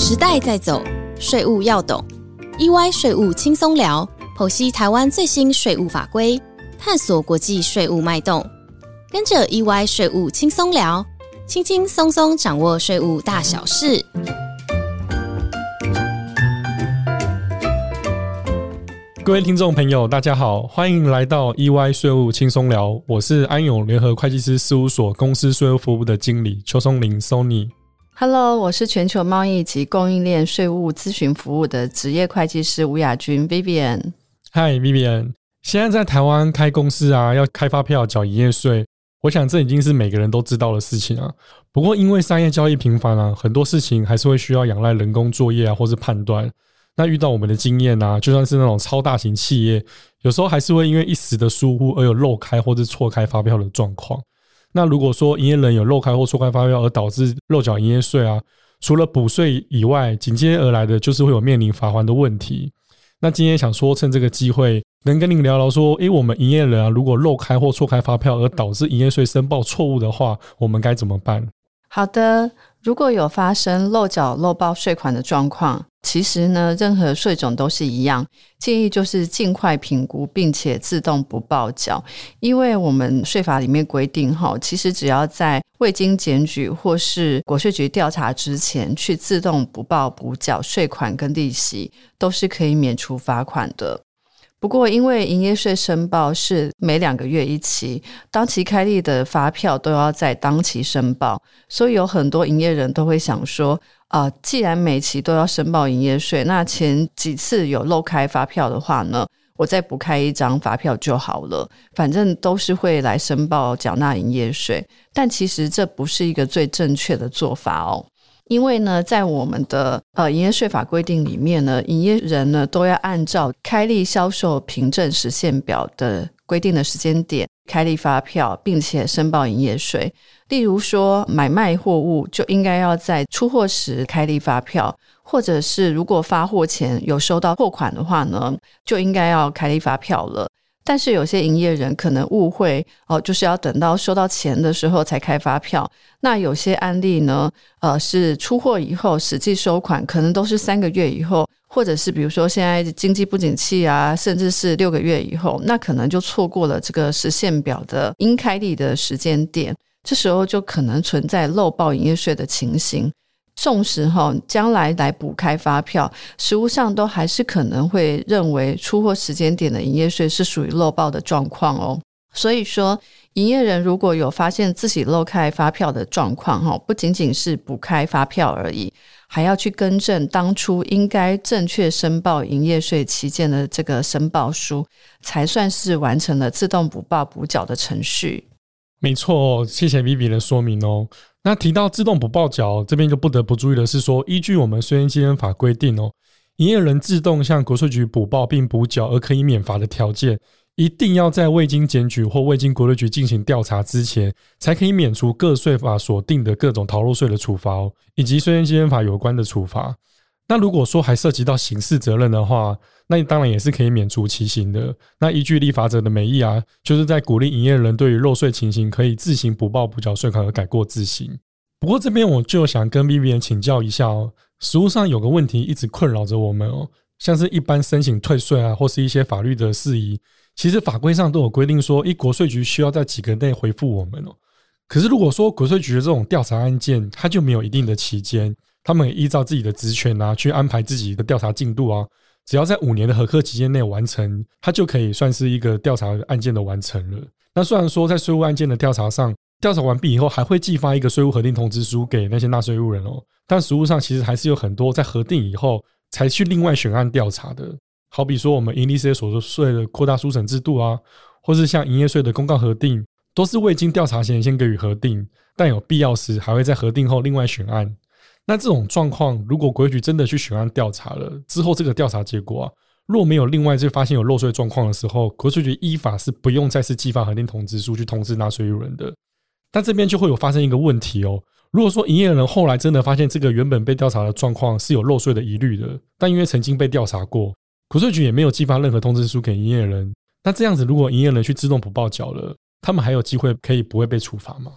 时代在走，税务要懂。EY 税务轻松聊，剖析台湾最新税务法规，探索国际税务脉动。跟着 EY 税务轻松聊，轻轻松松掌握税务大小事。各位听众朋友，大家好，欢迎来到 EY 税务轻松聊。我是安永联合会计师事务所公司税务服务的经理邱松林 Sony。Hello，我是全球贸易及供应链税务咨询服务的职业会计师吴雅君 Vivian。嗨，Vivian，现在在台湾开公司啊，要开发票、缴营业税，我想这已经是每个人都知道的事情啊。不过因为商业交易频繁啊，很多事情还是会需要仰赖人工作业啊，或是判断。那遇到我们的经验啊，就算是那种超大型企业，有时候还是会因为一时的疏忽而有漏开或者错开发票的状况。那如果说营业人有漏开或错开发票而导致漏缴营业税啊，除了补税以外，紧接而来的就是会有面临罚还的问题。那今天想说，趁这个机会，能跟您聊聊说，诶，我们营业人啊，如果漏开或错开发票而导致营业税申报错误的话，我们该怎么办？好的，如果有发生漏缴漏报税款的状况，其实呢，任何税种都是一样，建议就是尽快评估，并且自动不报缴。因为我们税法里面规定，哈，其实只要在未经检举或是国税局调查之前，去自动不报补缴税款跟利息，都是可以免除罚款的。不过，因为营业税申报是每两个月一期，当期开立的发票都要在当期申报，所以有很多营业人都会想说：啊，既然每期都要申报营业税，那前几次有漏开发票的话呢，我再补开一张发票就好了，反正都是会来申报缴纳营业税。但其实这不是一个最正确的做法哦。因为呢，在我们的呃营业税法规定里面呢，营业人呢都要按照开立销售凭证实现表的规定的时间点开立发票，并且申报营业税。例如说，买卖货物就应该要在出货时开立发票，或者是如果发货前有收到货款的话呢，就应该要开立发票了。但是有些营业人可能误会哦，就是要等到收到钱的时候才开发票。那有些案例呢，呃，是出货以后实际收款，可能都是三个月以后，或者是比如说现在经济不景气啊，甚至是六个月以后，那可能就错过了这个实现表的应开立的时间点，这时候就可能存在漏报营业税的情形。纵使哈将来来补开发票，实务上都还是可能会认为出货时间点的营业税是属于漏报的状况哦。所以说，营业人如果有发现自己漏开发票的状况哈，不仅仅是补开发票而已，还要去更正当初应该正确申报营业税期间的这个申报书，才算是完成了自动补报补缴的程序。没错，谢谢 Vivi 的说明哦。那提到自动补报缴，这边就不得不注意的是说，依据我们税捐基金法规定哦，营业人自动向国税局补报并补缴而可以免罚的条件，一定要在未经检举或未经国税局进行调查之前，才可以免除各税法所定的各种逃漏税的处罚哦，以及税捐基金法有关的处罚。那如果说还涉及到刑事责任的话，那你当然也是可以免除其刑的。那依据立法者的美意啊，就是在鼓励营业人对于漏税情形可以自行补报补缴税款而改过自新。不过这边我就想跟 B B 人请教一下哦，实务上有个问题一直困扰着我们哦，像是一般申请退税啊，或是一些法律的事宜，其实法规上都有规定说，一国税局需要在几个内回复我们哦。可是如果说国税局的这种调查案件，它就没有一定的期间。他们依照自己的职权啊，去安排自己的调查进度啊。只要在五年的合课期间内完成，它就可以算是一个调查案件的完成了。那虽然说在税务案件的调查上，调查完毕以后还会寄发一个税务核定通知书给那些纳税务人哦，但实务上其实还是有很多在核定以后才去另外选案调查的。好比说我们营利事业所得税的扩大书审制度啊，或是像营业税的公告核定，都是未经调查前先给予核定，但有必要时还会在核定后另外选案。那这种状况，如果国税局真的去选案调查了之后，这个调查结果啊，若没有另外就发现有漏税状况的时候，国税局依法是不用再次寄发核定通知书去通知纳税人的。但这边就会有发生一个问题哦，如果说营业人后来真的发现这个原本被调查的状况是有漏税的疑虑的，但因为曾经被调查过，国税局也没有寄发任何通知书给营业人，那这样子如果营业人去自动不报缴了，他们还有机会可以不会被处罚吗？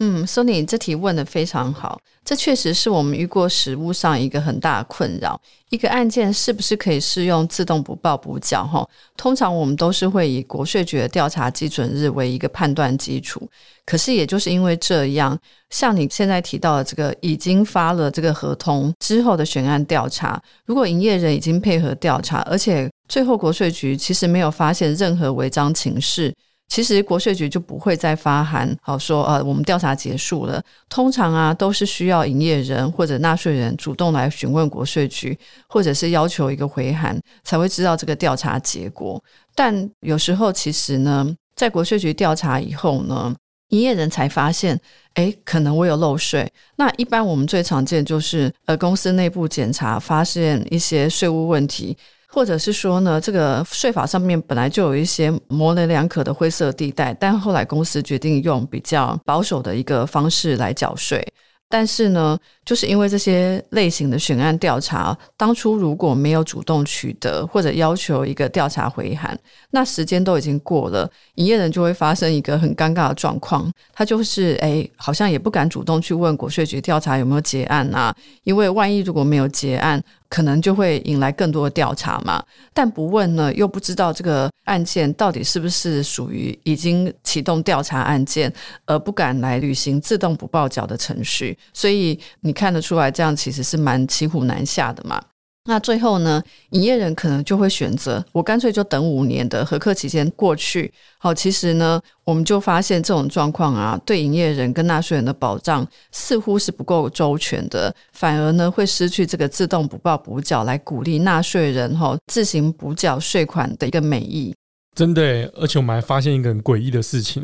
嗯，Sony 这题问的非常好，这确实是我们遇过实务上一个很大的困扰。一个案件是不是可以适用自动补报补缴？哈，通常我们都是会以国税局的调查基准日为一个判断基础。可是，也就是因为这样，像你现在提到的这个已经发了这个合同之后的悬案调查，如果营业人已经配合调查，而且最后国税局其实没有发现任何违章情事。其实国税局就不会再发函，好说呃，我们调查结束了。通常啊，都是需要营业人或者纳税人主动来询问国税局，或者是要求一个回函，才会知道这个调查结果。但有时候其实呢，在国税局调查以后呢，营业人才发现，哎，可能我有漏税。那一般我们最常见就是呃，公司内部检查发现一些税务问题。或者是说呢，这个税法上面本来就有一些模棱两可的灰色地带，但后来公司决定用比较保守的一个方式来缴税。但是呢，就是因为这些类型的悬案调查，当初如果没有主动取得或者要求一个调查回函，那时间都已经过了，营业人就会发生一个很尴尬的状况，他就是哎，好像也不敢主动去问国税局调查有没有结案啊，因为万一如果没有结案。可能就会引来更多的调查嘛，但不问呢，又不知道这个案件到底是不是属于已经启动调查案件，而不敢来履行自动不报缴的程序，所以你看得出来，这样其实是蛮骑虎难下的嘛。那最后呢，营业人可能就会选择我干脆就等五年的合客期间过去。好，其实呢，我们就发现这种状况啊，对营业人跟纳税人的保障似乎是不够周全的，反而呢会失去这个自动补报补缴来鼓励纳税人哈自行补缴税款的一个美意。真的，而且我们还发现一个很诡异的事情，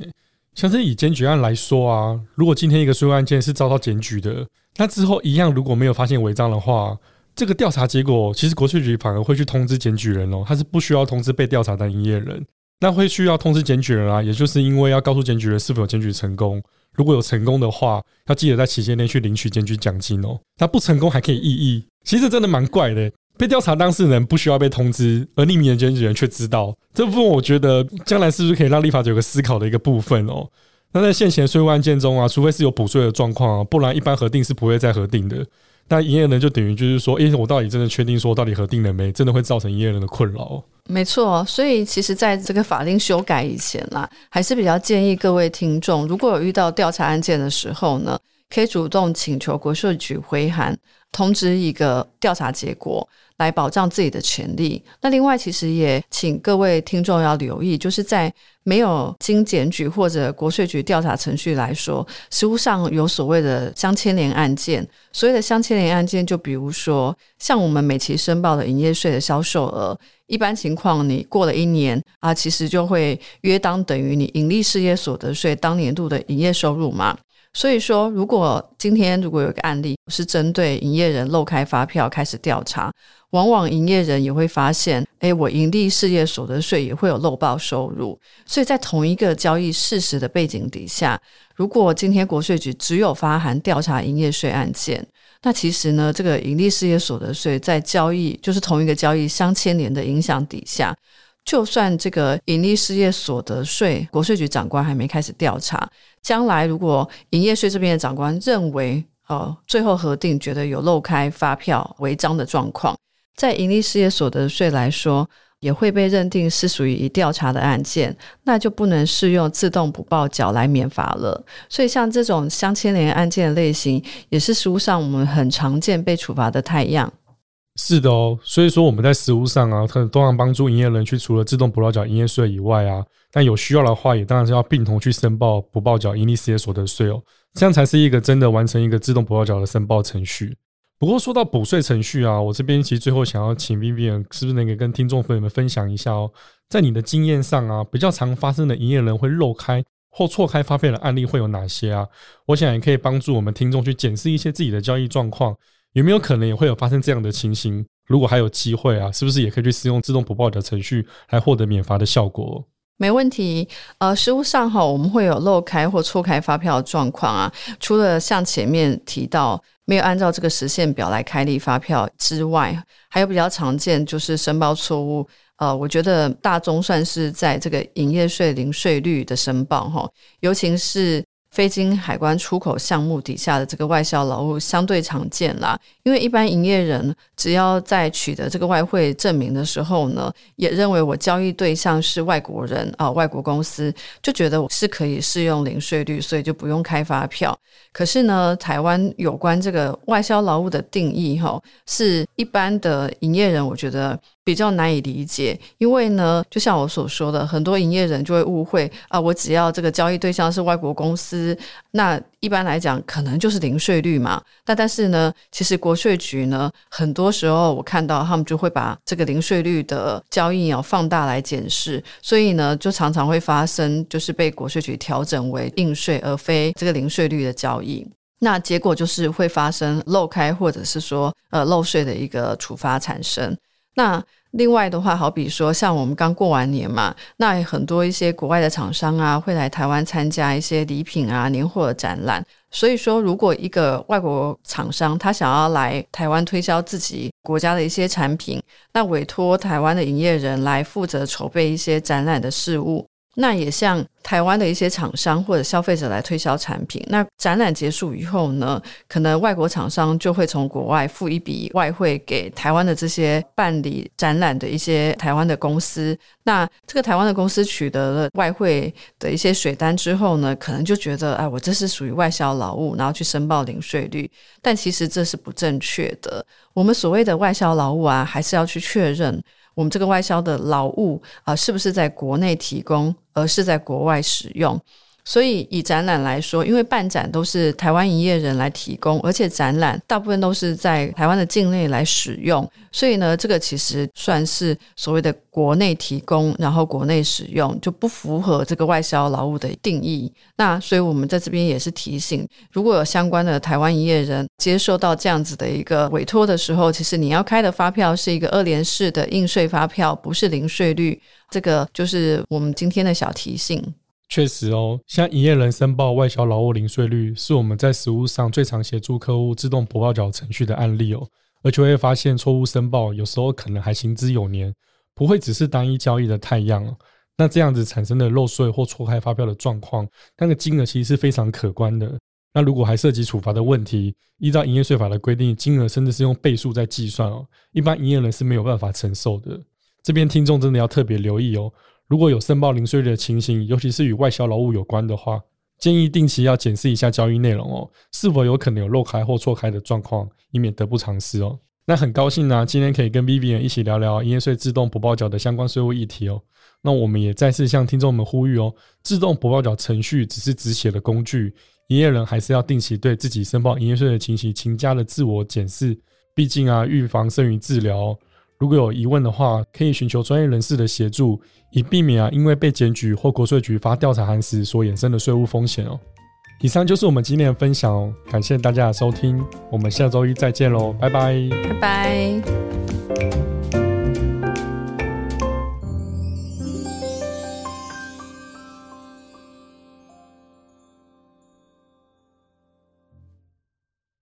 像是以检举案来说啊，如果今天一个税务案件是遭到检举的，那之后一样如果没有发现违章的话。这个调查结果，其实国税局反而会去通知检举人哦，他是不需要通知被调查的营业人，那会需要通知检举人啊，也就是因为要告诉检举人是否有检举成功，如果有成功的话，要记得在期限内去领取检举奖金哦。那不成功还可以异议，其实真的蛮怪的。被调查当事人不需要被通知，而匿名的检举人却知道，这部分我觉得将来是不是可以让立法者有个思考的一个部分哦？那在现行税务案件中啊，除非是有补税的状况啊，不然一般核定是不会再核定的。那营业人就等于就是说，诶，我到底真的确定说到底核定了没？真的会造成营业人的困扰？没错，所以其实在这个法令修改以前啦，还是比较建议各位听众，如果有遇到调查案件的时候呢，可以主动请求国税局回函通知一个调查结果。来保障自己的权利。那另外，其实也请各位听众要留意，就是在没有经检举或者国税局调查程序来说，实务上有所谓的相牵连案件。所谓的相牵连案件，就比如说像我们每期申报的营业税的销售额，一般情况你过了一年啊，其实就会约当等于你盈利事业所得税当年度的营业收入嘛。所以说，如果今天如果有一个案例是针对营业人漏开发票开始调查。往往营业人也会发现，哎，我盈利事业所得税也会有漏报收入，所以在同一个交易事实的背景底下，如果今天国税局只有发函调查营业税案件，那其实呢，这个盈利事业所得税在交易就是同一个交易相牵连的影响底下，就算这个盈利事业所得税国税局长官还没开始调查，将来如果营业税这边的长官认为，呃，最后核定觉得有漏开发票违章的状况。在盈利事业所得税来说，也会被认定是属于已调查的案件，那就不能适用自动补报缴来免罚了。所以，像这种相牵连案件类型，也是实务上我们很常见被处罚的太阳。是的哦，所以说我们在实务上啊，可能都要帮助营业人去除了自动补报缴营业税以外啊，但有需要的话，也当然是要并同去申报补报缴盈利事业所得税哦，这样才是一个真的完成一个自动补报缴的申报程序。不过说到补税程序啊，我这边其实最后想要请 Vivian，是不是能够跟听众朋友们分享一下哦，在你的经验上啊，比较常发生的营业人会漏开或错开发票的案例会有哪些啊？我想也可以帮助我们听众去检视一些自己的交易状况，有没有可能也会有发生这样的情形？如果还有机会啊，是不是也可以去使用自动补报的程序来获得免罚的效果？没问题，呃，实务上哈，我们会有漏开或错开发票的状况啊。除了像前面提到没有按照这个时限表来开立发票之外，还有比较常见就是申报错误。呃，我觉得大宗算是在这个营业税零税率的申报哈，尤其是非经海关出口项目底下的这个外销劳务相对常见啦，因为一般营业人只要在取得这个外汇证明的时候呢，也认为我交易对象是外国人啊，外国公司，就觉得我是可以适用零税率，所以就不用开发票。可是呢，台湾有关这个外销劳务的定义哈，是一般的营业人我觉得比较难以理解，因为呢，就像我所说的，很多营业人就会误会啊，我只要这个交易对象是外国公司，那一般来讲可能就是零税率嘛。那但是呢，其实国税局呢，很多时候我看到他们就会把这个零税率的交易要放大来检视，所以呢，就常常会发生就是被国税局调整为应税而非这个零税率的交易。那结果就是会发生漏开或者是说呃漏税的一个处罚产生。那另外的话，好比说像我们刚过完年嘛，那很多一些国外的厂商啊会来台湾参加一些礼品啊年货的展览。所以说，如果一个外国厂商他想要来台湾推销自己国家的一些产品，那委托台湾的营业人来负责筹备一些展览的事务。那也像台湾的一些厂商或者消费者来推销产品。那展览结束以后呢，可能外国厂商就会从国外付一笔外汇给台湾的这些办理展览的一些台湾的公司。那这个台湾的公司取得了外汇的一些水单之后呢，可能就觉得，哎，我这是属于外销劳务，然后去申报零税率。但其实这是不正确的。我们所谓的外销劳务啊，还是要去确认。我们这个外销的劳务啊，是不是在国内提供，而是在国外使用？所以以展览来说，因为办展都是台湾营业人来提供，而且展览大部分都是在台湾的境内来使用，所以呢，这个其实算是所谓的国内提供，然后国内使用，就不符合这个外销劳务的定义。那所以我们在这边也是提醒，如果有相关的台湾营业人接受到这样子的一个委托的时候，其实你要开的发票是一个二联式的应税发票，不是零税率。这个就是我们今天的小提醒。确实哦，像营业人申报外销劳务零税率，是我们在实务上最常协助客户自动补报缴程序的案例哦。而且会发现错误申报，有时候可能还行之有年，不会只是单一交易的太阳。那这样子产生的漏税或错开发票的状况，那个金额其实是非常可观的。那如果还涉及处罚的问题，依照营业税法的规定，金额甚至是用倍数在计算哦，一般营业人是没有办法承受的。这边听众真的要特别留意哦。如果有申报零税率的情形，尤其是与外销劳务有关的话，建议定期要检视一下交易内容哦，是否有可能有漏开或错开的状况，以免得不偿失哦。那很高兴呢，今天可以跟 Vivian 一起聊聊营业税自动补报缴的相关税务议题哦。那我们也再次向听众们呼吁哦，自动补报缴程序只是只写的工具，营业人还是要定期对自己申报营业税的情形勤加的自我检视，毕竟啊，预防胜于治疗。如果有疑问的话，可以寻求专业人士的协助，以避免啊因为被检举或国税局发调查函时所衍生的税务风险哦。以上就是我们今天的分享哦，感谢大家的收听，我们下周一再见喽，拜拜，拜拜。